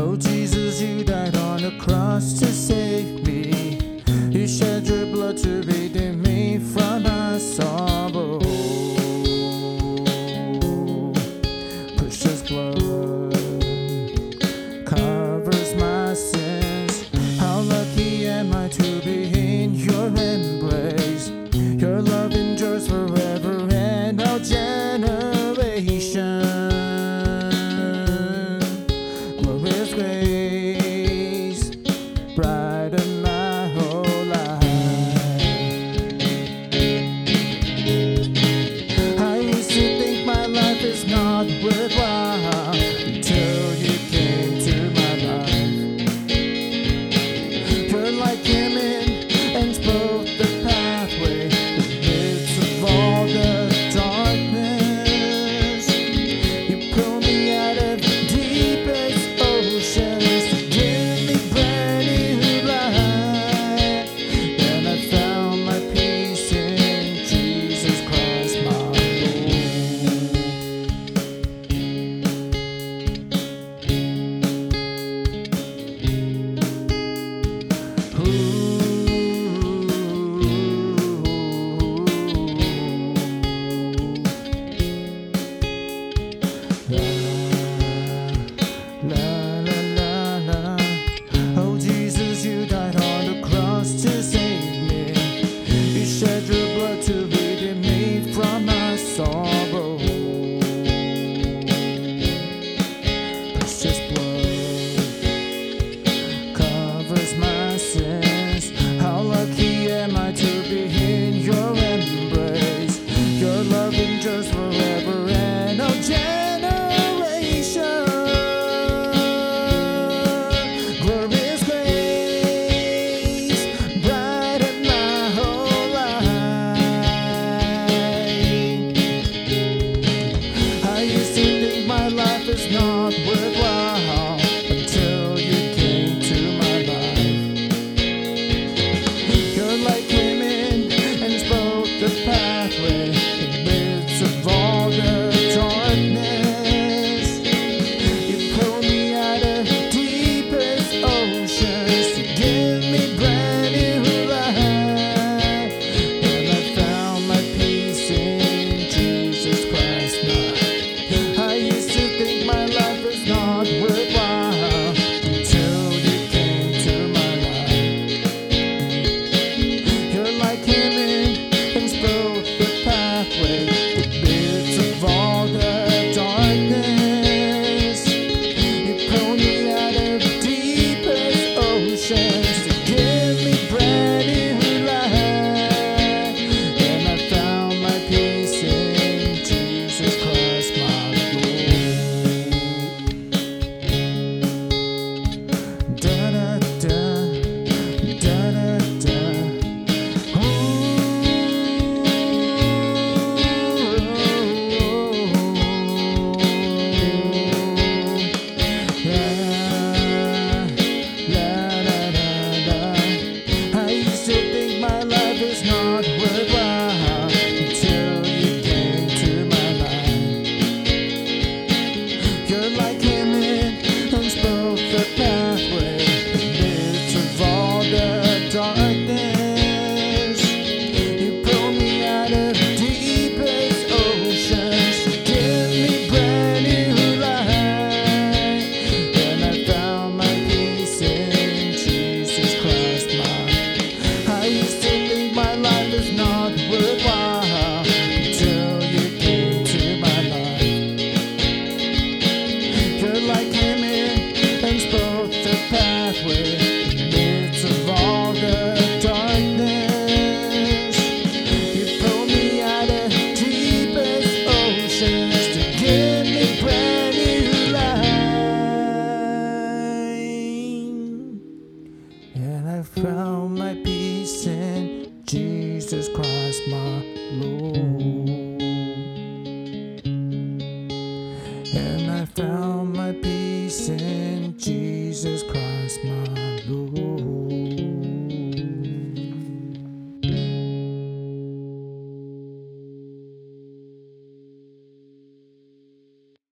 Oh Jesus, you died on a cross to save. his grace. song.